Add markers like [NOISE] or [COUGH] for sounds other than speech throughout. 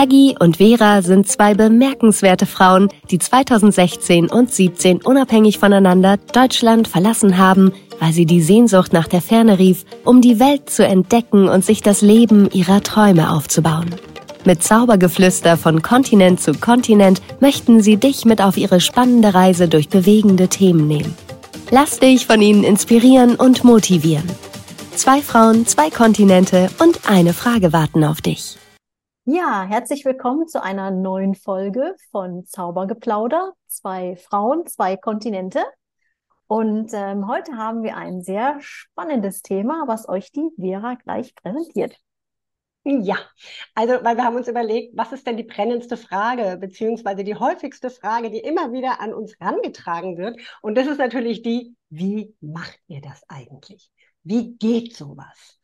Peggy und Vera sind zwei bemerkenswerte Frauen, die 2016 und 17 unabhängig voneinander Deutschland verlassen haben, weil sie die Sehnsucht nach der Ferne rief, um die Welt zu entdecken und sich das Leben ihrer Träume aufzubauen. Mit Zaubergeflüster von Kontinent zu Kontinent möchten sie dich mit auf ihre spannende Reise durch bewegende Themen nehmen. Lass dich von ihnen inspirieren und motivieren. Zwei Frauen, zwei Kontinente und eine Frage warten auf dich. Ja, herzlich willkommen zu einer neuen Folge von Zaubergeplauder. Zwei Frauen, zwei Kontinente. Und ähm, heute haben wir ein sehr spannendes Thema, was euch die Vera gleich präsentiert. Ja, also weil wir haben uns überlegt, was ist denn die brennendste Frage, beziehungsweise die häufigste Frage, die immer wieder an uns herangetragen wird. Und das ist natürlich die, wie macht ihr das eigentlich? Wie geht sowas?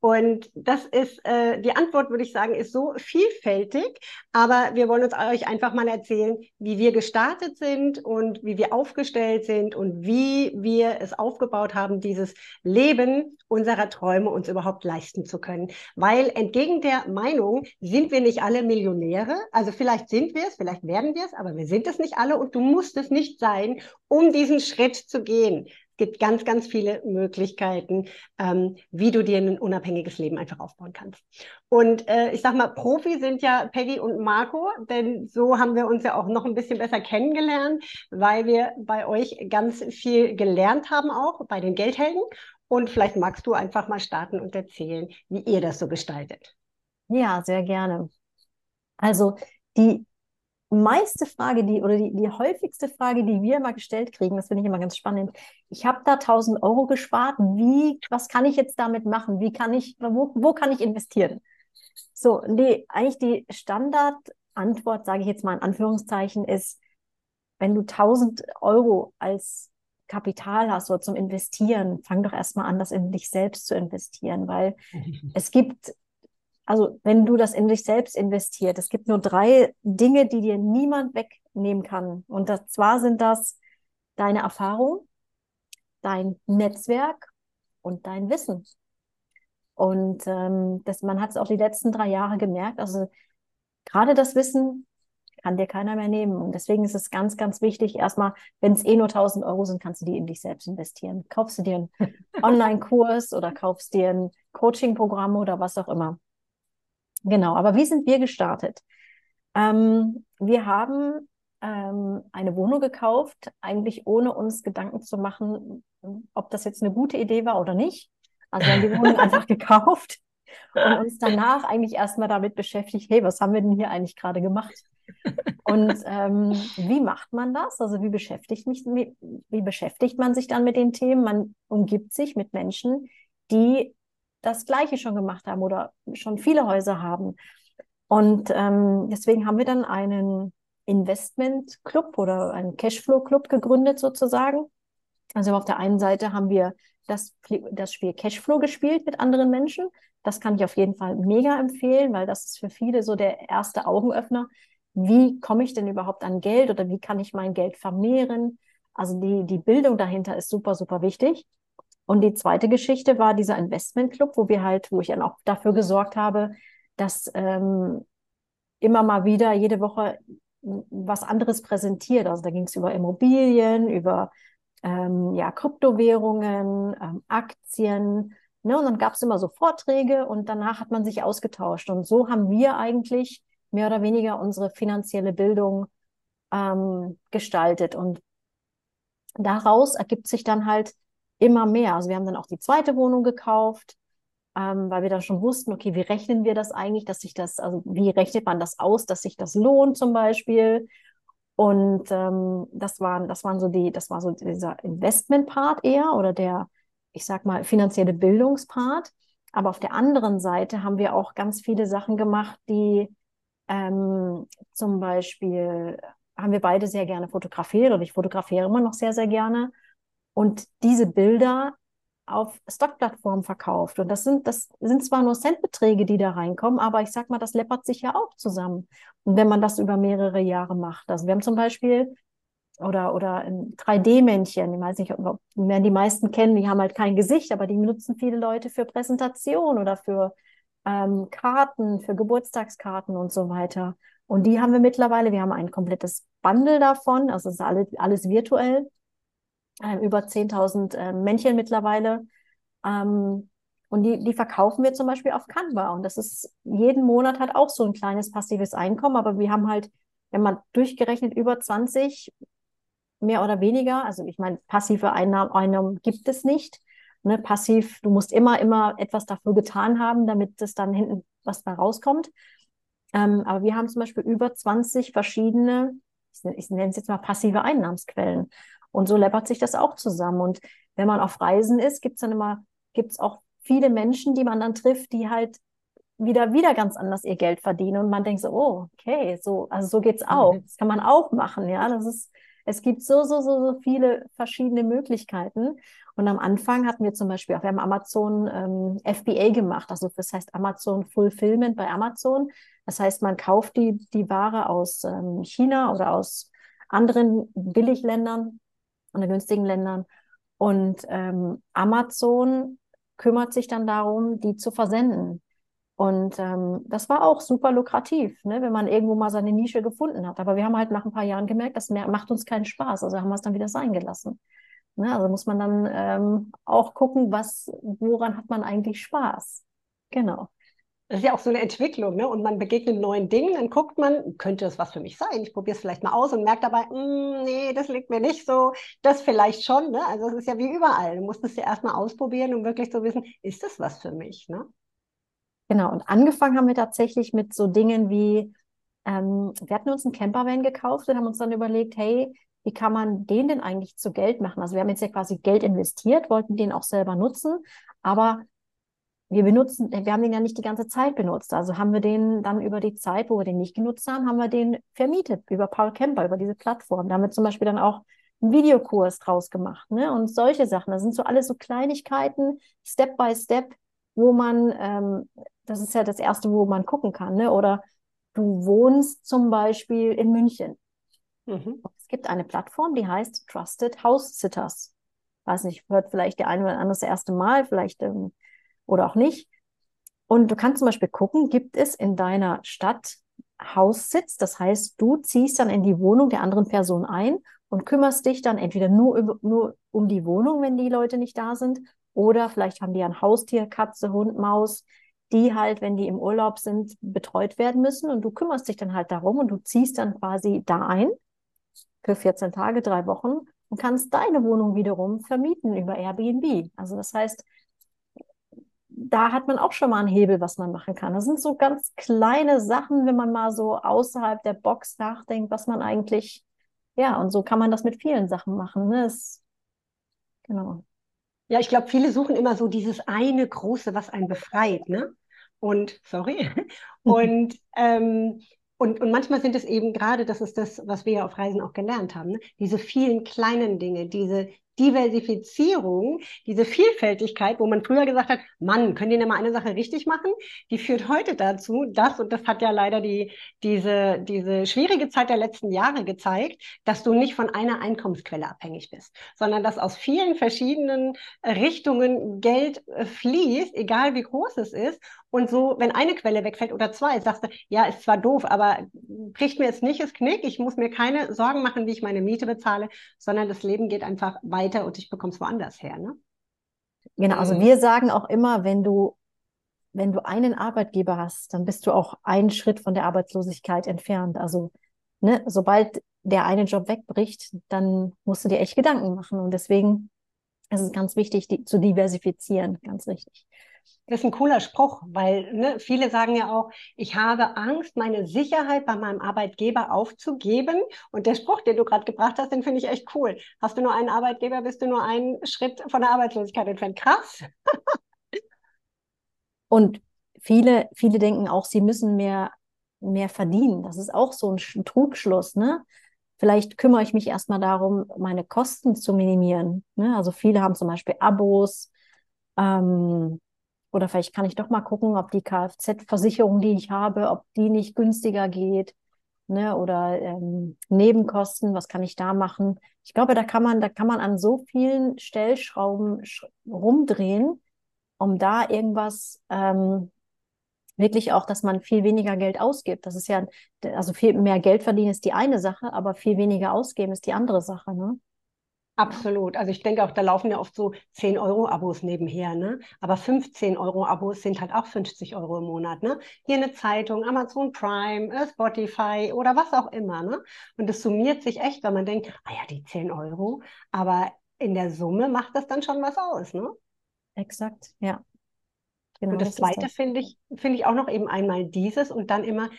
Und das ist, äh, die Antwort, würde ich sagen, ist so vielfältig. Aber wir wollen uns euch einfach mal erzählen, wie wir gestartet sind und wie wir aufgestellt sind und wie wir es aufgebaut haben, dieses Leben unserer Träume uns überhaupt leisten zu können. Weil entgegen der Meinung sind wir nicht alle Millionäre. Also vielleicht sind wir es, vielleicht werden wir es, aber wir sind es nicht alle und du musst es nicht sein, um diesen Schritt zu gehen gibt ganz, ganz viele Möglichkeiten, ähm, wie du dir ein unabhängiges Leben einfach aufbauen kannst. Und äh, ich sag mal, Profi sind ja Peggy und Marco, denn so haben wir uns ja auch noch ein bisschen besser kennengelernt, weil wir bei euch ganz viel gelernt haben, auch bei den Geldhelden. Und vielleicht magst du einfach mal starten und erzählen, wie ihr das so gestaltet. Ja, sehr gerne. Also die meiste Frage, die oder die, die häufigste Frage, die wir immer gestellt kriegen, das finde ich immer ganz spannend. Ich habe da 1000 Euro gespart. Wie, was kann ich jetzt damit machen? Wie kann ich, wo, wo kann ich investieren? So, die, eigentlich die Standardantwort, sage ich jetzt mal in Anführungszeichen, ist, wenn du 1000 Euro als Kapital hast oder zum Investieren, fang doch erstmal an, das in dich selbst zu investieren, weil [LAUGHS] es gibt also wenn du das in dich selbst investiert, es gibt nur drei Dinge, die dir niemand wegnehmen kann. Und das, zwar sind das deine Erfahrung, dein Netzwerk und dein Wissen. Und ähm, das, man hat es auch die letzten drei Jahre gemerkt. Also gerade das Wissen kann dir keiner mehr nehmen. Und deswegen ist es ganz, ganz wichtig, erstmal, wenn es eh nur 1000 Euro sind, kannst du die in dich selbst investieren. Kaufst du dir einen [LAUGHS] Online-Kurs oder kaufst dir ein Coaching-Programm oder was auch immer. Genau, aber wie sind wir gestartet? Ähm, wir haben ähm, eine Wohnung gekauft, eigentlich ohne uns Gedanken zu machen, ob das jetzt eine gute Idee war oder nicht. Also wir haben die Wohnung [LAUGHS] einfach gekauft und uns danach eigentlich erstmal damit beschäftigt, hey, was haben wir denn hier eigentlich gerade gemacht? Und ähm, wie macht man das? Also wie beschäftigt, mich, wie beschäftigt man sich dann mit den Themen? Man umgibt sich mit Menschen, die das Gleiche schon gemacht haben oder schon viele Häuser haben. Und ähm, deswegen haben wir dann einen Investment-Club oder einen Cashflow-Club gegründet sozusagen. Also auf der einen Seite haben wir das, das Spiel Cashflow gespielt mit anderen Menschen. Das kann ich auf jeden Fall mega empfehlen, weil das ist für viele so der erste Augenöffner. Wie komme ich denn überhaupt an Geld oder wie kann ich mein Geld vermehren? Also die, die Bildung dahinter ist super, super wichtig. Und die zweite Geschichte war dieser Investmentclub, wo wir halt, wo ich dann auch dafür gesorgt habe, dass ähm, immer mal wieder jede Woche was anderes präsentiert. Also da ging es über Immobilien, über ähm, ja, Kryptowährungen, ähm, Aktien. Ne? Und dann gab es immer so Vorträge und danach hat man sich ausgetauscht. Und so haben wir eigentlich mehr oder weniger unsere finanzielle Bildung ähm, gestaltet. Und daraus ergibt sich dann halt immer mehr. Also wir haben dann auch die zweite Wohnung gekauft, ähm, weil wir dann schon wussten, okay, wie rechnen wir das eigentlich, dass sich das, also wie rechnet man das aus, dass sich das lohnt zum Beispiel. Und ähm, das waren, das waren so die, das war so dieser Investment-Part eher oder der, ich sag mal, finanzielle Bildungspart. Aber auf der anderen Seite haben wir auch ganz viele Sachen gemacht, die ähm, zum Beispiel haben wir beide sehr gerne fotografiert und ich fotografiere immer noch sehr, sehr gerne und diese Bilder auf Stockplattformen verkauft. Und das sind, das sind zwar nur Centbeträge, die da reinkommen, aber ich sag mal, das läppert sich ja auch zusammen. Und wenn man das über mehrere Jahre macht. Also wir haben zum Beispiel oder, oder ein 3D-Männchen, ich weiß nicht, ob werden die meisten kennen, die haben halt kein Gesicht, aber die benutzen viele Leute für Präsentation oder für ähm, Karten für Geburtstagskarten und so weiter. Und die haben wir mittlerweile. Wir haben ein komplettes Bundle davon. Also es ist alles, alles virtuell. Ähm, über 10.000 äh, Männchen mittlerweile. Ähm, und die, die verkaufen wir zum Beispiel auf Canva. Und das ist jeden Monat halt auch so ein kleines passives Einkommen. Aber wir haben halt, wenn man durchgerechnet, über 20 mehr oder weniger. Also ich meine, passive Einnahmen, Einnahmen gibt es nicht. Ne, passiv, du musst immer, immer etwas dafür getan haben, damit es dann hinten was da rauskommt. Ähm, aber wir haben zum Beispiel über 20 verschiedene, ich, ich nenne es jetzt mal passive Einnahmensquellen. Und so läppert sich das auch zusammen. Und wenn man auf Reisen ist, gibt es dann immer, gibt es auch viele Menschen, die man dann trifft, die halt wieder, wieder ganz anders ihr Geld verdienen. Und man denkt so, oh, okay, so, also so geht's auch. Mhm. Das kann man auch machen, ja. Das ist, es gibt so, so, so, so viele verschiedene Möglichkeiten. Und am Anfang hatten wir zum Beispiel auch, wir haben Amazon ähm, FBA gemacht, also das heißt Amazon Fulfillment bei Amazon. Das heißt, man kauft die, die Ware aus ähm, China oder aus anderen Billigländern oder günstigen Ländern. Und ähm, Amazon kümmert sich dann darum, die zu versenden. Und ähm, das war auch super lukrativ, ne, wenn man irgendwo mal seine Nische gefunden hat. Aber wir haben halt nach ein paar Jahren gemerkt, das macht uns keinen Spaß. Also haben wir es dann wieder sein gelassen. Ne, also muss man dann ähm, auch gucken, was, woran hat man eigentlich Spaß. Genau. Das ist ja auch so eine Entwicklung, ne? Und man begegnet neuen Dingen, dann guckt man, könnte das was für mich sein? Ich probiere es vielleicht mal aus und merke dabei, mm, nee, das liegt mir nicht so. Das vielleicht schon, ne? Also es ist ja wie überall. Du musst es ja erstmal ausprobieren, um wirklich zu wissen, ist das was für mich, ne? Genau, und angefangen haben wir tatsächlich mit so Dingen wie, ähm, wir hatten uns einen Campervan gekauft und haben uns dann überlegt, hey, wie kann man den denn eigentlich zu Geld machen? Also wir haben jetzt ja quasi Geld investiert, wollten den auch selber nutzen, aber wir benutzen, wir haben den ja nicht die ganze Zeit benutzt. Also haben wir den dann über die Zeit, wo wir den nicht genutzt haben, haben wir den vermietet über Paul Camper, über diese Plattform. Da haben wir zum Beispiel dann auch einen Videokurs draus gemacht, ne? Und solche Sachen. Das sind so alles so Kleinigkeiten, Step by Step, wo man ähm, das ist ja das Erste, wo man gucken kann. Ne? Oder du wohnst zum Beispiel in München. Mhm. Es gibt eine Plattform, die heißt Trusted House Sitters. Weiß nicht, hört vielleicht der eine oder andere das erste Mal, vielleicht ähm, oder auch nicht. Und du kannst zum Beispiel gucken, gibt es in deiner Stadt Haussitz? Das heißt, du ziehst dann in die Wohnung der anderen Person ein und kümmerst dich dann entweder nur, nur um die Wohnung, wenn die Leute nicht da sind, oder vielleicht haben die ein Haustier, Katze, Hund, Maus, die halt, wenn die im Urlaub sind, betreut werden müssen. Und du kümmerst dich dann halt darum und du ziehst dann quasi da ein für 14 Tage, drei Wochen und kannst deine Wohnung wiederum vermieten über Airbnb. Also das heißt, da hat man auch schon mal einen Hebel, was man machen kann. Das sind so ganz kleine Sachen, wenn man mal so außerhalb der Box nachdenkt, was man eigentlich, ja, und so kann man das mit vielen Sachen machen. Ne? Das, genau. Ja, ich glaube, viele suchen immer so dieses eine große, was einen befreit, ne? Und, sorry, [LAUGHS] und, ähm, und, und manchmal sind es eben gerade, das ist das, was wir ja auf Reisen auch gelernt haben, ne? diese vielen kleinen Dinge, diese Diversifizierung, diese Vielfältigkeit, wo man früher gesagt hat, Mann, können die denn mal eine Sache richtig machen? Die führt heute dazu, dass, und das hat ja leider die, diese, diese schwierige Zeit der letzten Jahre gezeigt, dass du nicht von einer Einkommensquelle abhängig bist, sondern dass aus vielen verschiedenen Richtungen Geld äh, fließt, egal wie groß es ist. Und so, wenn eine Quelle wegfällt oder zwei, sagst du, ja, ist zwar doof, aber kriegt mir jetzt nicht das Knick, ich muss mir keine Sorgen machen, wie ich meine Miete bezahle, sondern das Leben geht einfach weiter weiter und ich bekomme es woanders her. Ne? Genau, also mhm. wir sagen auch immer, wenn du, wenn du einen Arbeitgeber hast, dann bist du auch einen Schritt von der Arbeitslosigkeit entfernt. Also ne, sobald der eine Job wegbricht, dann musst du dir echt Gedanken machen. Und deswegen ist es ganz wichtig, die, zu diversifizieren, ganz richtig. Das ist ein cooler Spruch, weil ne, viele sagen ja auch, ich habe Angst, meine Sicherheit bei meinem Arbeitgeber aufzugeben. Und der Spruch, den du gerade gebracht hast, den finde ich echt cool. Hast du nur einen Arbeitgeber, bist du nur einen Schritt von der Arbeitslosigkeit entfernt. Krass. [LAUGHS] Und viele, viele denken auch, sie müssen mehr, mehr verdienen. Das ist auch so ein Trugschluss, ne? Vielleicht kümmere ich mich erstmal darum, meine Kosten zu minimieren. Ne? Also viele haben zum Beispiel Abos, ähm, oder vielleicht kann ich doch mal gucken, ob die Kfz-Versicherung, die ich habe, ob die nicht günstiger geht. Ne? Oder ähm, Nebenkosten, was kann ich da machen? Ich glaube, da kann man, da kann man an so vielen Stellschrauben sch rumdrehen, um da irgendwas ähm, wirklich auch, dass man viel weniger Geld ausgibt. Das ist ja, also viel mehr Geld verdienen ist die eine Sache, aber viel weniger ausgeben ist die andere Sache, ne? Absolut. Also ich denke auch, da laufen ja oft so 10 Euro Abos nebenher, ne? Aber 15 Euro Abos sind halt auch 50 Euro im Monat, ne? Hier eine Zeitung, Amazon Prime, äh, Spotify oder was auch immer, ne? Und das summiert sich echt, weil man denkt, ah ja, die 10 Euro, aber in der Summe macht das dann schon was aus, ne? Exakt, ja. Genau, und das, das Zweite finde ich, finde ich auch noch eben einmal dieses und dann immer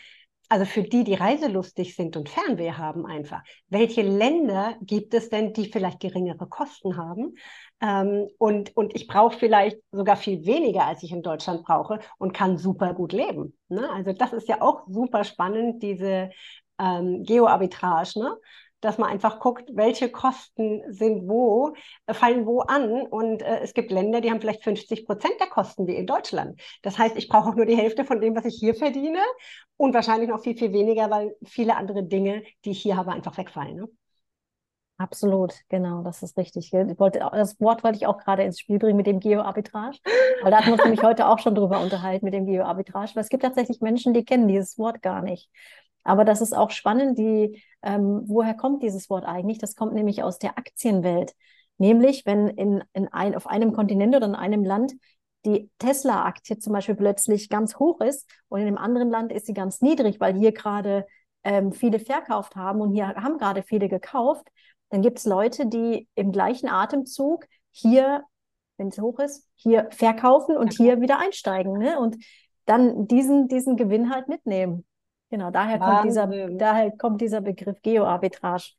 also für die, die reiselustig sind und Fernweh haben einfach, welche Länder gibt es denn, die vielleicht geringere Kosten haben? Ähm, und, und ich brauche vielleicht sogar viel weniger, als ich in Deutschland brauche und kann super gut leben. Ne? Also das ist ja auch super spannend, diese ähm, Geoarbitrage. Ne? Dass man einfach guckt, welche Kosten sind wo, äh, fallen wo an. Und äh, es gibt Länder, die haben vielleicht 50 Prozent der Kosten wie in Deutschland. Das heißt, ich brauche auch nur die Hälfte von dem, was ich hier verdiene und wahrscheinlich noch viel, viel weniger, weil viele andere Dinge, die ich hier habe, einfach wegfallen. Ne? Absolut, genau, das ist richtig. Ich wollte, das Wort wollte ich auch gerade ins Spiel bringen mit dem Geoarbitrage, weil da hatten wir uns nämlich heute auch schon drüber unterhalten mit dem Geoarbitrage, weil es gibt tatsächlich Menschen, die kennen dieses Wort gar nicht. Aber das ist auch spannend, die, ähm, woher kommt dieses Wort eigentlich? Das kommt nämlich aus der Aktienwelt. Nämlich, wenn in, in ein, auf einem Kontinent oder in einem Land die Tesla-Aktie zum Beispiel plötzlich ganz hoch ist und in einem anderen Land ist sie ganz niedrig, weil hier gerade ähm, viele verkauft haben und hier haben gerade viele gekauft, dann gibt es Leute, die im gleichen Atemzug hier, wenn es hoch ist, hier verkaufen und hier wieder einsteigen ne? und dann diesen, diesen Gewinn halt mitnehmen. Genau, daher kommt, dieser, daher kommt dieser Begriff Geoarbitrage.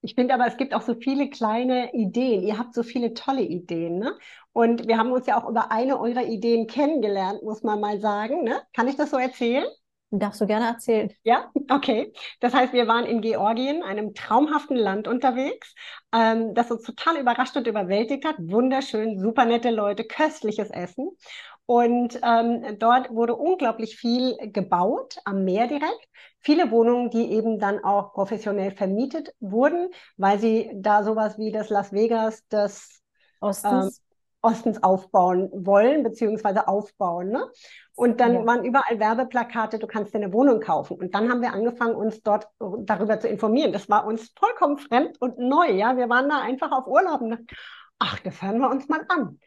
Ich finde aber, es gibt auch so viele kleine Ideen. Ihr habt so viele tolle Ideen, ne? Und wir haben uns ja auch über eine eurer Ideen kennengelernt, muss man mal sagen, ne? Kann ich das so erzählen? Darfst du gerne erzählen. Ja, okay. Das heißt, wir waren in Georgien, einem traumhaften Land unterwegs, ähm, das uns total überrascht und überwältigt hat. Wunderschön, super nette Leute, köstliches Essen. Und ähm, dort wurde unglaublich viel gebaut, am Meer direkt. Viele Wohnungen, die eben dann auch professionell vermietet wurden, weil sie da sowas wie das Las Vegas des Ostens, ähm, Ostens aufbauen wollen, beziehungsweise aufbauen. Ne? Und dann ja. waren überall Werbeplakate, du kannst dir eine Wohnung kaufen. Und dann haben wir angefangen, uns dort darüber zu informieren. Das war uns vollkommen fremd und neu. Ja, wir waren da einfach auf Urlaub. Und ach, das hören wir uns mal an.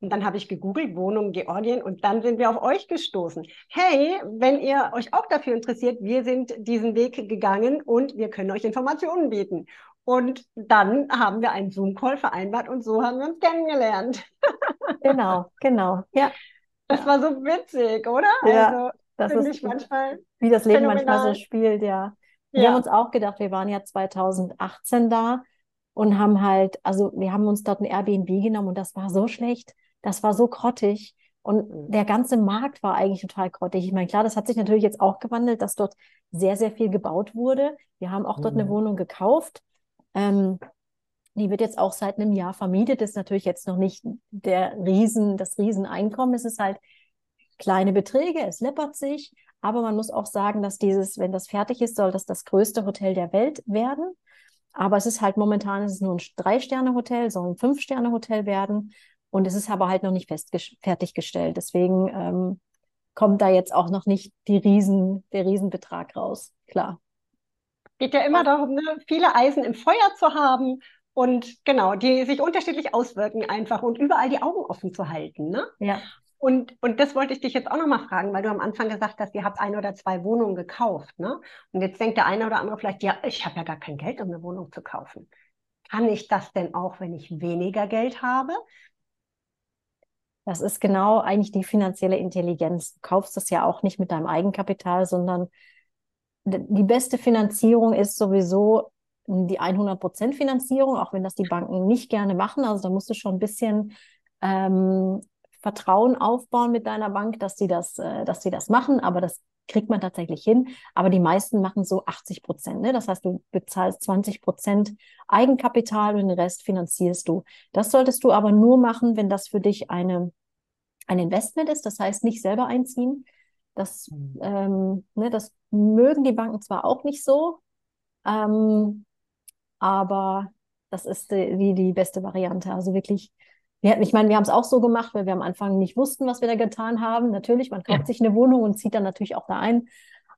Und dann habe ich gegoogelt, Wohnung Georgien, und dann sind wir auf euch gestoßen. Hey, wenn ihr euch auch dafür interessiert, wir sind diesen Weg gegangen und wir können euch Informationen bieten. Und dann haben wir einen Zoom-Call vereinbart und so haben wir uns kennengelernt. Genau, genau, ja. [LAUGHS] Das war so witzig, oder? Ja, also, das ist manchmal wie das Leben phänomenal. manchmal so spielt, ja. Wir ja. haben uns auch gedacht, wir waren ja 2018 da und haben halt, also wir haben uns dort ein Airbnb genommen und das war so schlecht. Das war so grottig. Und mhm. der ganze Markt war eigentlich total grottig. Ich meine, klar, das hat sich natürlich jetzt auch gewandelt, dass dort sehr, sehr viel gebaut wurde. Wir haben auch dort mhm. eine Wohnung gekauft. Ähm, die wird jetzt auch seit einem Jahr vermietet. Das ist natürlich jetzt noch nicht der Riesen, das Rieseneinkommen. Es ist halt kleine Beträge, es läppert sich. Aber man muss auch sagen, dass dieses, wenn das fertig ist, soll das das größte Hotel der Welt werden. Aber es ist halt momentan, es ist nur ein Drei-Sterne-Hotel, soll ein Fünf-Sterne-Hotel werden. Und es ist aber halt noch nicht fest fertiggestellt. Deswegen ähm, kommt da jetzt auch noch nicht die Riesen, der Riesenbetrag raus. Klar. Geht ja immer darum, ne, viele Eisen im Feuer zu haben und genau, die sich unterschiedlich auswirken einfach und überall die Augen offen zu halten. Ne? Ja. Und, und das wollte ich dich jetzt auch nochmal fragen, weil du am Anfang gesagt hast, ihr habt ein oder zwei Wohnungen gekauft. Ne? Und jetzt denkt der eine oder andere vielleicht, ja, ich habe ja gar kein Geld, um eine Wohnung zu kaufen. Kann ich das denn auch, wenn ich weniger Geld habe? Das ist genau eigentlich die finanzielle Intelligenz. Du kaufst das ja auch nicht mit deinem Eigenkapital, sondern die beste Finanzierung ist sowieso die 100% Finanzierung, auch wenn das die Banken nicht gerne machen. Also da musst du schon ein bisschen ähm, Vertrauen aufbauen mit deiner Bank, dass sie das, äh, dass sie das machen. Aber das kriegt man tatsächlich hin. Aber die meisten machen so 80 Prozent. Ne? Das heißt, du bezahlst 20 Prozent Eigenkapital und den Rest finanzierst du. Das solltest du aber nur machen, wenn das für dich eine, ein Investment ist. Das heißt, nicht selber einziehen. Das, mhm. ähm, ne, das mögen die Banken zwar auch nicht so, ähm, aber das ist die, die, die beste Variante. Also wirklich wir, ich meine, wir haben es auch so gemacht, weil wir am Anfang nicht wussten, was wir da getan haben. Natürlich, man kauft ja. sich eine Wohnung und zieht dann natürlich auch da ein.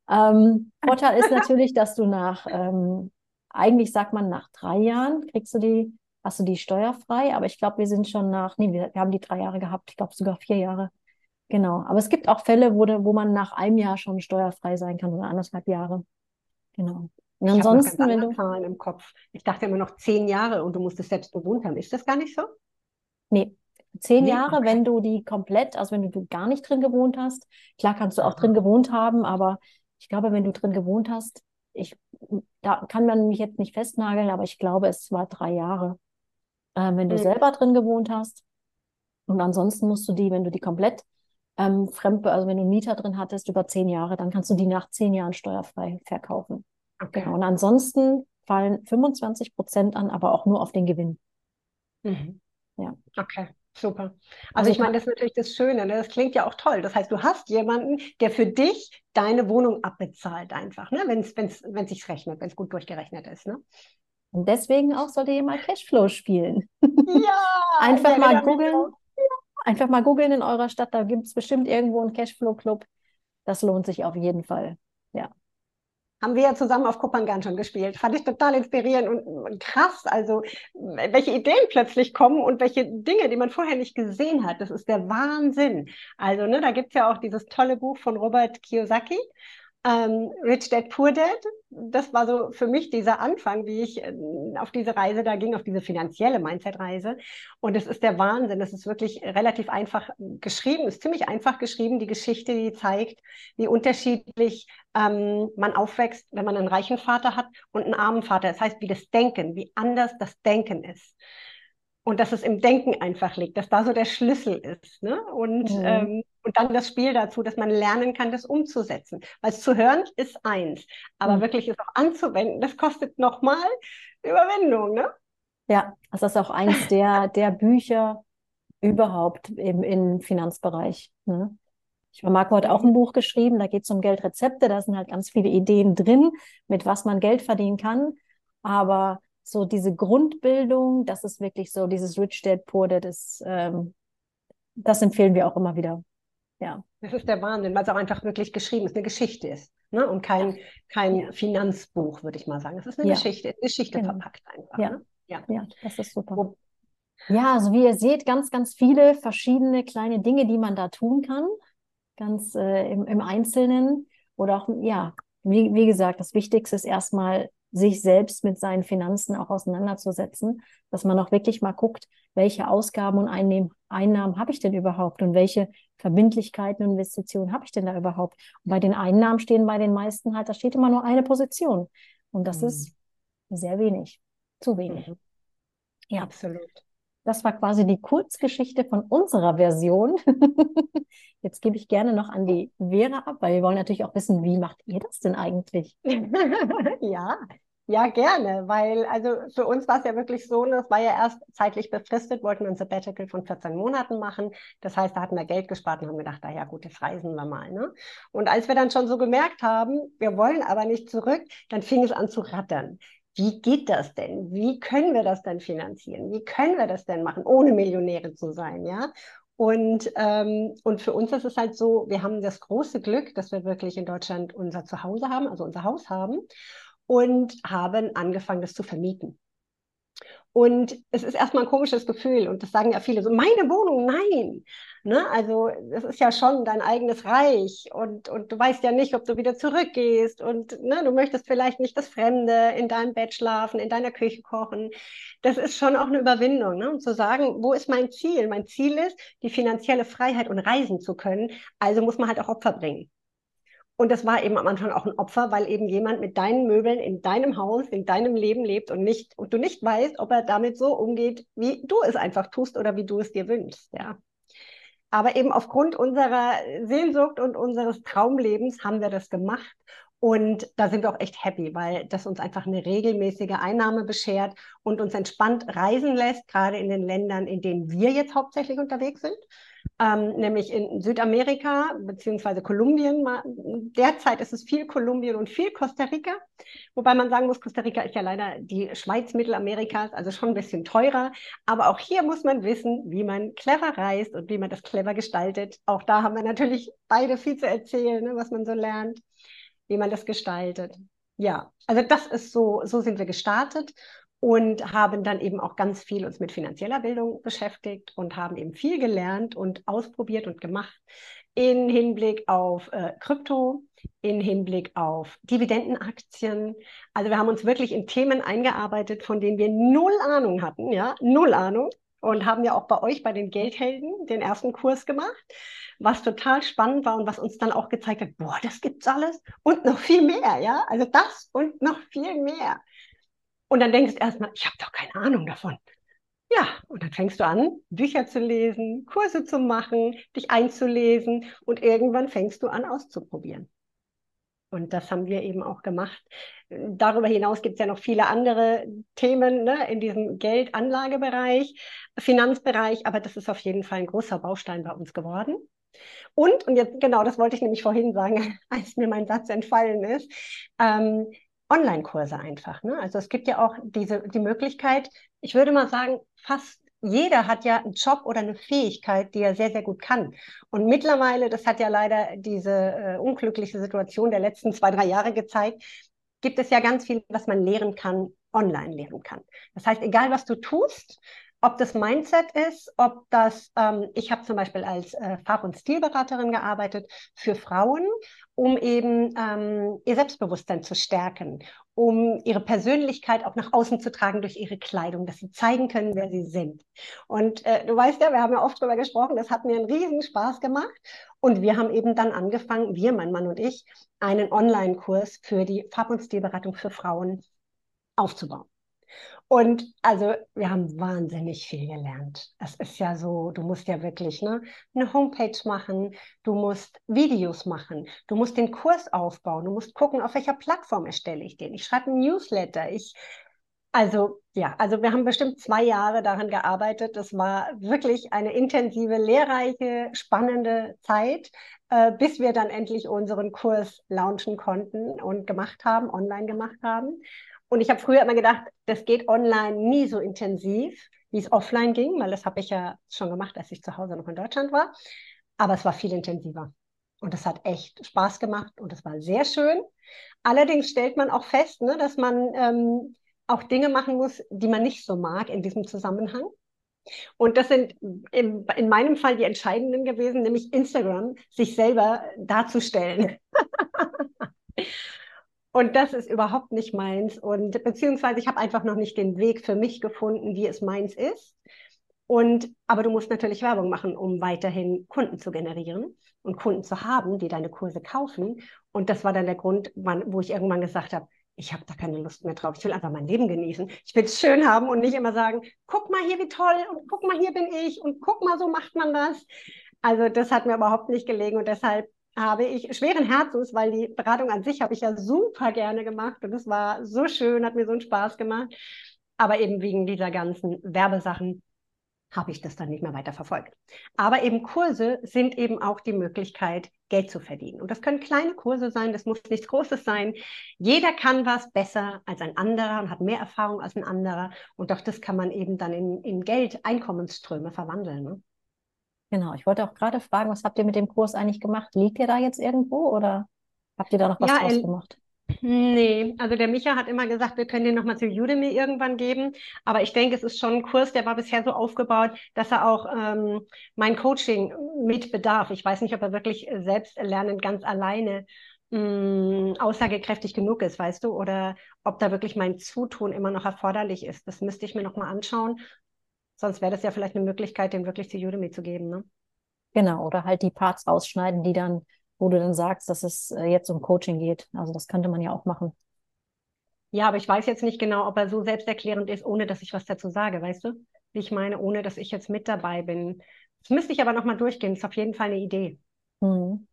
Ähm, [LAUGHS] Vorteil ist natürlich, dass du nach, ähm, eigentlich sagt man, nach drei Jahren kriegst du die, hast du die steuerfrei, aber ich glaube, wir sind schon nach, nee, wir, wir haben die drei Jahre gehabt, ich glaube sogar vier Jahre. Genau. Aber es gibt auch Fälle, wo, wo man nach einem Jahr schon steuerfrei sein kann oder anderthalb Jahre. Genau. Und ansonsten, wenn du. Zahlen im Kopf. Ich dachte immer noch zehn Jahre und du musst es selbst bewohnt haben. Ist das gar nicht so? Nee. Zehn nee, Jahre, okay. wenn du die komplett, also wenn du gar nicht drin gewohnt hast. Klar kannst du auch drin gewohnt haben, aber ich glaube, wenn du drin gewohnt hast, ich, da kann man mich jetzt nicht festnageln, aber ich glaube, es war drei Jahre. Äh, wenn du mhm. selber drin gewohnt hast. Und ansonsten musst du die, wenn du die komplett ähm, fremd, also wenn du Mieter drin hattest über zehn Jahre, dann kannst du die nach zehn Jahren steuerfrei verkaufen. Okay. Genau. Und ansonsten fallen 25 Prozent an, aber auch nur auf den Gewinn. Mhm. Ja. Okay. Super. Also, ich meine, das ist natürlich das Schöne, ne? das klingt ja auch toll. Das heißt, du hast jemanden, der für dich deine Wohnung abbezahlt einfach, ne? wenn es wenn's, wenn's sich rechnet, wenn es gut durchgerechnet ist. Ne? Und deswegen auch sollte ihr mal Cashflow spielen. Ja! [LAUGHS] einfach mal googeln. Einfach mal googeln in eurer Stadt, da gibt es bestimmt irgendwo einen Cashflow-Club. Das lohnt sich auf jeden Fall. Ja haben wir ja zusammen auf Kupangan schon gespielt. Fand ich total inspirierend und, und, krass. Also, welche Ideen plötzlich kommen und welche Dinge, die man vorher nicht gesehen hat. Das ist der Wahnsinn. Also, ne, da gibt's ja auch dieses tolle Buch von Robert Kiyosaki. Ähm, Rich Dad Poor Dad, das war so für mich dieser Anfang, wie ich äh, auf diese Reise da ging, auf diese finanzielle Mindset-Reise. Und es ist der Wahnsinn. Es ist wirklich relativ einfach geschrieben, ist ziemlich einfach geschrieben, die Geschichte, die zeigt, wie unterschiedlich ähm, man aufwächst, wenn man einen reichen Vater hat und einen armen Vater. Das heißt, wie das Denken, wie anders das Denken ist und dass es im Denken einfach liegt, dass da so der Schlüssel ist. Ne? Und, mhm. ähm, und dann das Spiel dazu, dass man lernen kann, das umzusetzen. Weil es zu hören ist eins, aber mhm. wirklich es auch anzuwenden, das kostet nochmal Überwindung. Ne? Ja, das ist auch eins [LAUGHS] der, der Bücher überhaupt im, im Finanzbereich. Ne? Ich habe Marco hat auch ein Buch geschrieben, da geht es um Geldrezepte, da sind halt ganz viele Ideen drin, mit was man Geld verdienen kann. Aber so diese Grundbildung, das ist wirklich so, dieses Rich Dad Poor Dad ist, ähm, das empfehlen wir auch immer wieder. Ja. Das ist der Wahnsinn, weil es auch einfach wirklich geschrieben ist, eine Geschichte ist. Ne? Und kein, kein ja. Finanzbuch, würde ich mal sagen. Es ist eine ja. Geschichte, Geschichte genau. verpackt einfach. Ja. Ne? ja. ja, das ist super. Wo, ja, also wie ihr seht, ganz, ganz viele verschiedene kleine Dinge, die man da tun kann, ganz äh, im, im Einzelnen. Oder auch, ja, wie, wie gesagt, das Wichtigste ist erstmal sich selbst mit seinen Finanzen auch auseinanderzusetzen, dass man auch wirklich mal guckt, welche Ausgaben und Einnehmen, Einnahmen habe ich denn überhaupt und welche Verbindlichkeiten und Investitionen habe ich denn da überhaupt. Und bei den Einnahmen stehen bei den meisten halt, da steht immer nur eine Position und das mhm. ist sehr wenig, zu wenig. Mhm. Ja, absolut. Das war quasi die Kurzgeschichte von unserer Version. [LAUGHS] Jetzt gebe ich gerne noch an die Vera ab, weil wir wollen natürlich auch wissen, wie macht ihr das denn eigentlich? [LAUGHS] ja, ja, gerne, weil also für uns war es ja wirklich so, das war ja erst zeitlich befristet, wollten wir ein Sabbatical von 14 Monaten machen. Das heißt, da hatten wir Geld gespart und haben gedacht, na ja gut, jetzt reisen wir mal. Ne? Und als wir dann schon so gemerkt haben, wir wollen aber nicht zurück, dann fing es an zu rattern wie geht das denn? Wie können wir das denn finanzieren? Wie können wir das denn machen, ohne Millionäre zu sein, ja? Und, ähm, und für uns ist es halt so, wir haben das große Glück, dass wir wirklich in Deutschland unser Zuhause haben, also unser Haus haben und haben angefangen, das zu vermieten. Und es ist erstmal ein komisches Gefühl und das sagen ja viele so, meine Wohnung, nein. Ne? Also das ist ja schon dein eigenes Reich und, und du weißt ja nicht, ob du wieder zurückgehst und ne, du möchtest vielleicht nicht das Fremde in deinem Bett schlafen, in deiner Küche kochen. Das ist schon auch eine Überwindung, ne? um zu sagen, wo ist mein Ziel? Mein Ziel ist, die finanzielle Freiheit und reisen zu können. Also muss man halt auch Opfer bringen. Und das war eben am Anfang auch ein Opfer, weil eben jemand mit deinen Möbeln in deinem Haus, in deinem Leben lebt und nicht, und du nicht weißt, ob er damit so umgeht, wie du es einfach tust oder wie du es dir wünschst, ja. Aber eben aufgrund unserer Sehnsucht und unseres Traumlebens haben wir das gemacht. Und da sind wir auch echt happy, weil das uns einfach eine regelmäßige Einnahme beschert und uns entspannt reisen lässt, gerade in den Ländern, in denen wir jetzt hauptsächlich unterwegs sind. Ähm, nämlich in Südamerika beziehungsweise Kolumbien. Derzeit ist es viel Kolumbien und viel Costa Rica, wobei man sagen muss, Costa Rica ist ja leider die Schweiz Mittelamerikas, also schon ein bisschen teurer. Aber auch hier muss man wissen, wie man clever reist und wie man das clever gestaltet. Auch da haben wir natürlich beide viel zu erzählen, ne, was man so lernt, wie man das gestaltet. Ja, also das ist so, so sind wir gestartet und haben dann eben auch ganz viel uns mit finanzieller Bildung beschäftigt und haben eben viel gelernt und ausprobiert und gemacht in Hinblick auf äh, Krypto, in Hinblick auf Dividendenaktien. Also wir haben uns wirklich in Themen eingearbeitet, von denen wir null Ahnung hatten, ja, null Ahnung und haben ja auch bei euch bei den Geldhelden den ersten Kurs gemacht, was total spannend war und was uns dann auch gezeigt hat, boah, das gibt's alles und noch viel mehr, ja, also das und noch viel mehr. Und dann denkst du erstmal, ich habe doch keine Ahnung davon. Ja, und dann fängst du an, Bücher zu lesen, Kurse zu machen, dich einzulesen und irgendwann fängst du an auszuprobieren. Und das haben wir eben auch gemacht. Darüber hinaus gibt es ja noch viele andere Themen ne, in diesem Geldanlagebereich, Finanzbereich, aber das ist auf jeden Fall ein großer Baustein bei uns geworden. Und, und jetzt genau, das wollte ich nämlich vorhin sagen, [LAUGHS] als mir mein Satz entfallen ist, ähm, Online-Kurse einfach. Ne? Also es gibt ja auch diese, die Möglichkeit, ich würde mal sagen, fast jeder hat ja einen Job oder eine Fähigkeit, die er sehr, sehr gut kann. Und mittlerweile, das hat ja leider diese äh, unglückliche Situation der letzten zwei, drei Jahre gezeigt, gibt es ja ganz viel, was man lehren kann, online lehren kann. Das heißt, egal was du tust, ob das Mindset ist, ob das, ähm, ich habe zum Beispiel als äh, Farb- und Stilberaterin gearbeitet für Frauen, um eben ähm, ihr Selbstbewusstsein zu stärken, um ihre Persönlichkeit auch nach außen zu tragen durch ihre Kleidung, dass sie zeigen können, wer sie sind. Und äh, du weißt ja, wir haben ja oft darüber gesprochen, das hat mir einen riesen Spaß gemacht. Und wir haben eben dann angefangen, wir, mein Mann und ich, einen Online-Kurs für die Farb- und Stilberatung für Frauen aufzubauen. Und also wir haben wahnsinnig viel gelernt. Es ist ja so, du musst ja wirklich ne, eine Homepage machen, du musst Videos machen, du musst den Kurs aufbauen, du musst gucken, auf welcher Plattform erstelle ich den. Ich schreibe einen Newsletter, ich also ja, also wir haben bestimmt zwei Jahre daran gearbeitet. Das war wirklich eine intensive, lehrreiche, spannende Zeit, äh, bis wir dann endlich unseren Kurs launchen konnten und gemacht haben, online gemacht haben. Und ich habe früher immer gedacht, das geht online nie so intensiv, wie es offline ging, weil das habe ich ja schon gemacht, als ich zu Hause noch in Deutschland war. Aber es war viel intensiver. Und es hat echt Spaß gemacht und es war sehr schön. Allerdings stellt man auch fest, ne, dass man ähm, auch Dinge machen muss, die man nicht so mag in diesem Zusammenhang. Und das sind in, in meinem Fall die entscheidenden gewesen, nämlich Instagram, sich selber darzustellen. [LAUGHS] Und das ist überhaupt nicht meins. Und beziehungsweise ich habe einfach noch nicht den Weg für mich gefunden, wie es meins ist. Und aber du musst natürlich Werbung machen, um weiterhin Kunden zu generieren und Kunden zu haben, die deine Kurse kaufen. Und das war dann der Grund, wann, wo ich irgendwann gesagt habe, ich habe da keine Lust mehr drauf. Ich will einfach mein Leben genießen. Ich will es schön haben und nicht immer sagen, guck mal hier, wie toll und guck mal, hier bin ich und guck mal, so macht man das. Also das hat mir überhaupt nicht gelegen und deshalb habe ich schweren Herzens, weil die Beratung an sich habe ich ja super gerne gemacht und es war so schön, hat mir so einen Spaß gemacht. Aber eben wegen dieser ganzen Werbesachen habe ich das dann nicht mehr weiter verfolgt. Aber eben Kurse sind eben auch die Möglichkeit, Geld zu verdienen. Und das können kleine Kurse sein, das muss nichts Großes sein. Jeder kann was besser als ein anderer und hat mehr Erfahrung als ein anderer. Und auch das kann man eben dann in, in Geld, Einkommensströme verwandeln. Ne? Genau, ich wollte auch gerade fragen, was habt ihr mit dem Kurs eigentlich gemacht? Liegt ihr da jetzt irgendwo oder habt ihr da noch was Ja, draus gemacht? Nee, also der Micha hat immer gesagt, wir können den nochmal zu Udemy irgendwann geben. Aber ich denke, es ist schon ein Kurs, der war bisher so aufgebaut, dass er auch ähm, mein Coaching mit bedarf. Ich weiß nicht, ob er wirklich selbstlernend ganz alleine mh, aussagekräftig genug ist, weißt du, oder ob da wirklich mein Zutun immer noch erforderlich ist. Das müsste ich mir nochmal anschauen. Sonst wäre das ja vielleicht eine Möglichkeit, den wirklich zu Udemy zu geben, ne? Genau, oder halt die Parts rausschneiden, die dann, wo du dann sagst, dass es äh, jetzt um Coaching geht. Also das könnte man ja auch machen. Ja, aber ich weiß jetzt nicht genau, ob er so selbsterklärend ist, ohne dass ich was dazu sage, weißt du? Wie ich meine, ohne dass ich jetzt mit dabei bin. Das müsste ich aber nochmal durchgehen. Das ist auf jeden Fall eine Idee. Mhm.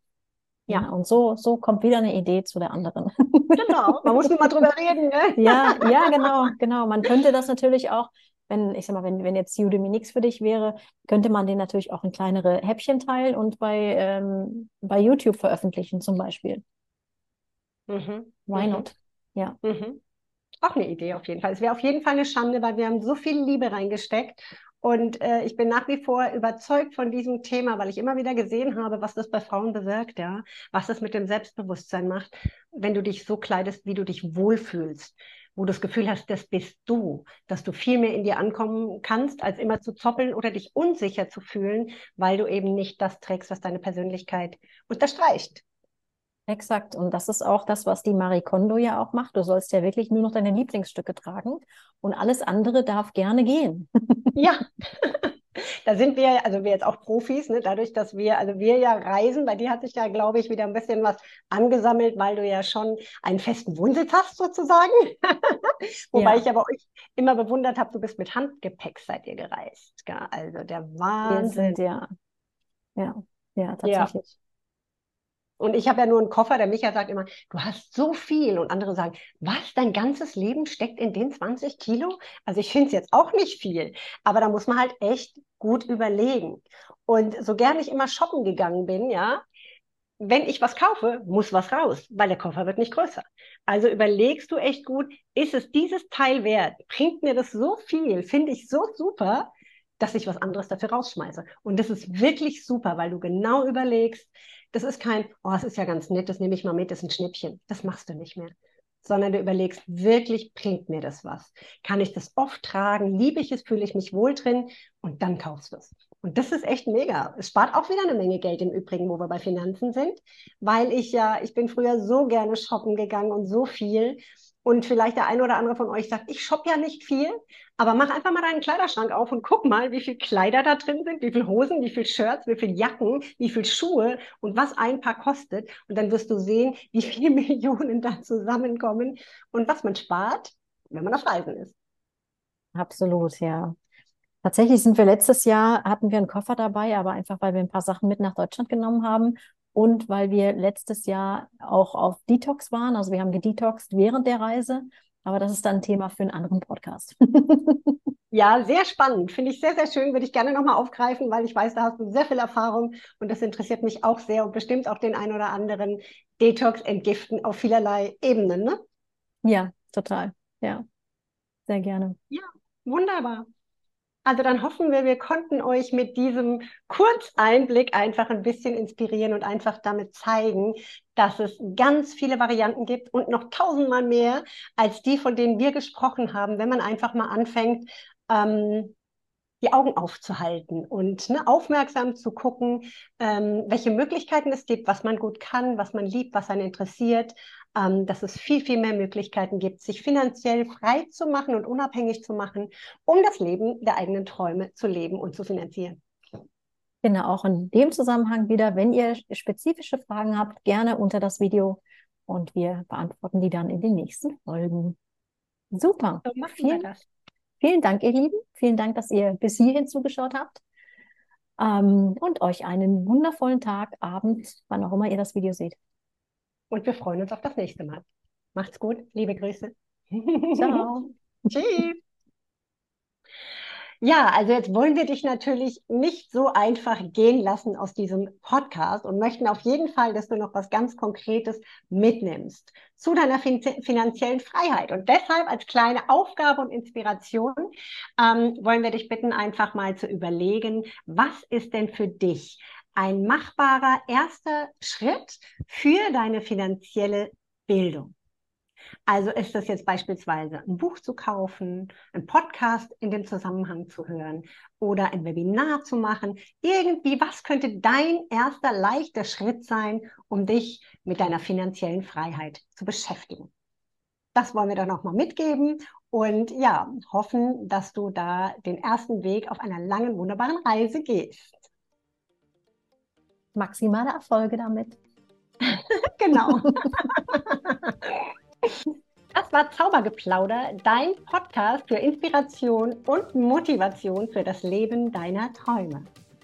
Ja, Ja. und so, so kommt wieder eine Idee zu der anderen. Genau. Man muss nur mal drüber reden, ne? [LAUGHS] Ja, ja, genau, genau. Man könnte das natürlich auch wenn, ich sag mal, wenn, wenn jetzt Udemy nichts für dich wäre, könnte man den natürlich auch in kleinere Häppchen teilen und bei, ähm, bei YouTube veröffentlichen zum Beispiel. Mhm. Why mhm. not? Ja. Mhm. Auch eine Idee auf jeden Fall. Es wäre auf jeden Fall eine Schande, weil wir haben so viel Liebe reingesteckt. Und äh, ich bin nach wie vor überzeugt von diesem Thema, weil ich immer wieder gesehen habe, was das bei Frauen bewirkt, ja, was das mit dem Selbstbewusstsein macht, wenn du dich so kleidest, wie du dich wohlfühlst, wo du das Gefühl hast, das bist du, dass du viel mehr in dir ankommen kannst, als immer zu zoppeln oder dich unsicher zu fühlen, weil du eben nicht das trägst, was deine Persönlichkeit unterstreicht. Exakt. Und das ist auch das, was die Marie Kondo ja auch macht. Du sollst ja wirklich nur noch deine Lieblingsstücke tragen und alles andere darf gerne gehen. ja. [LAUGHS] Da sind wir, also wir jetzt auch Profis, ne? dadurch, dass wir, also wir ja reisen, bei dir hat sich ja, glaube ich, wieder ein bisschen was angesammelt, weil du ja schon einen festen Wohnsitz hast, sozusagen. [LAUGHS] Wobei ja. ich aber euch immer bewundert habe, du bist mit Handgepäck seid ihr gereist. Gell? Also der Wahnsinn. Wir sind, ja. Ja, ja, tatsächlich. Ja. Und ich habe ja nur einen Koffer, der Micha sagt immer, du hast so viel. Und andere sagen, was, dein ganzes Leben steckt in den 20 Kilo? Also ich finde es jetzt auch nicht viel. Aber da muss man halt echt gut überlegen. Und so gern ich immer shoppen gegangen bin, ja, wenn ich was kaufe, muss was raus, weil der Koffer wird nicht größer. Also überlegst du echt gut, ist es dieses Teil wert? Bringt mir das so viel? Finde ich so super, dass ich was anderes dafür rausschmeiße. Und das ist wirklich super, weil du genau überlegst, das ist kein, oh, es ist ja ganz nett, das nehme ich mal mit, das ist ein Schnippchen. Das machst du nicht mehr. Sondern du überlegst, wirklich bringt mir das was? Kann ich das oft tragen? Liebe ich es? Fühle ich mich wohl drin? Und dann kaufst du es. Und das ist echt mega. Es spart auch wieder eine Menge Geld im Übrigen, wo wir bei Finanzen sind, weil ich ja, ich bin früher so gerne shoppen gegangen und so viel. Und vielleicht der eine oder andere von euch sagt, ich shoppe ja nicht viel, aber mach einfach mal deinen Kleiderschrank auf und guck mal, wie viel Kleider da drin sind, wie viel Hosen, wie viel Shirts, wie viel Jacken, wie viel Schuhe und was ein Paar kostet. Und dann wirst du sehen, wie viele [LAUGHS] Millionen da zusammenkommen und was man spart, wenn man auf Reisen ist. Absolut, ja. Tatsächlich sind wir letztes Jahr, hatten wir einen Koffer dabei, aber einfach, weil wir ein paar Sachen mit nach Deutschland genommen haben und weil wir letztes Jahr auch auf Detox waren. Also wir haben gedetoxt während der Reise, aber das ist dann ein Thema für einen anderen Podcast. [LAUGHS] ja, sehr spannend. Finde ich sehr, sehr schön. Würde ich gerne nochmal aufgreifen, weil ich weiß, da hast du sehr viel Erfahrung und das interessiert mich auch sehr und bestimmt auch den einen oder anderen Detox entgiften auf vielerlei Ebenen. Ne? Ja, total. Ja, sehr gerne. Ja, wunderbar. Also dann hoffen wir, wir konnten euch mit diesem Kurzeinblick einfach ein bisschen inspirieren und einfach damit zeigen, dass es ganz viele Varianten gibt und noch tausendmal mehr als die, von denen wir gesprochen haben, wenn man einfach mal anfängt, ähm, die Augen aufzuhalten und ne, aufmerksam zu gucken, ähm, welche Möglichkeiten es gibt, was man gut kann, was man liebt, was einen interessiert, ähm, dass es viel, viel mehr Möglichkeiten gibt, sich finanziell frei zu machen und unabhängig zu machen, um das Leben der eigenen Träume zu leben und zu finanzieren. Genau, auch in dem Zusammenhang wieder, wenn ihr spezifische Fragen habt, gerne unter das Video und wir beantworten die dann in den nächsten Folgen. Super. So Vielen. Vielen Dank, ihr Lieben. Vielen Dank, dass ihr bis hierhin zugeschaut habt. Ähm, und euch einen wundervollen Tag, Abend, wann auch immer ihr das Video seht. Und wir freuen uns auf das nächste Mal. Macht's gut. Liebe Grüße. Ciao. [LAUGHS] Tschüss. Ja, also jetzt wollen wir dich natürlich nicht so einfach gehen lassen aus diesem Podcast und möchten auf jeden Fall, dass du noch was ganz Konkretes mitnimmst zu deiner fin finanziellen Freiheit. Und deshalb als kleine Aufgabe und Inspiration ähm, wollen wir dich bitten, einfach mal zu überlegen, was ist denn für dich ein machbarer erster Schritt für deine finanzielle Bildung? Also ist das jetzt beispielsweise ein Buch zu kaufen, ein Podcast in dem Zusammenhang zu hören oder ein Webinar zu machen. Irgendwie, was könnte dein erster leichter Schritt sein, um dich mit deiner finanziellen Freiheit zu beschäftigen? Das wollen wir doch nochmal mitgeben und ja, hoffen, dass du da den ersten Weg auf einer langen, wunderbaren Reise gehst. Maximale Erfolge damit. [LAUGHS] genau. [LAUGHS] Das war Zaubergeplauder, dein Podcast für Inspiration und Motivation für das Leben deiner Träume.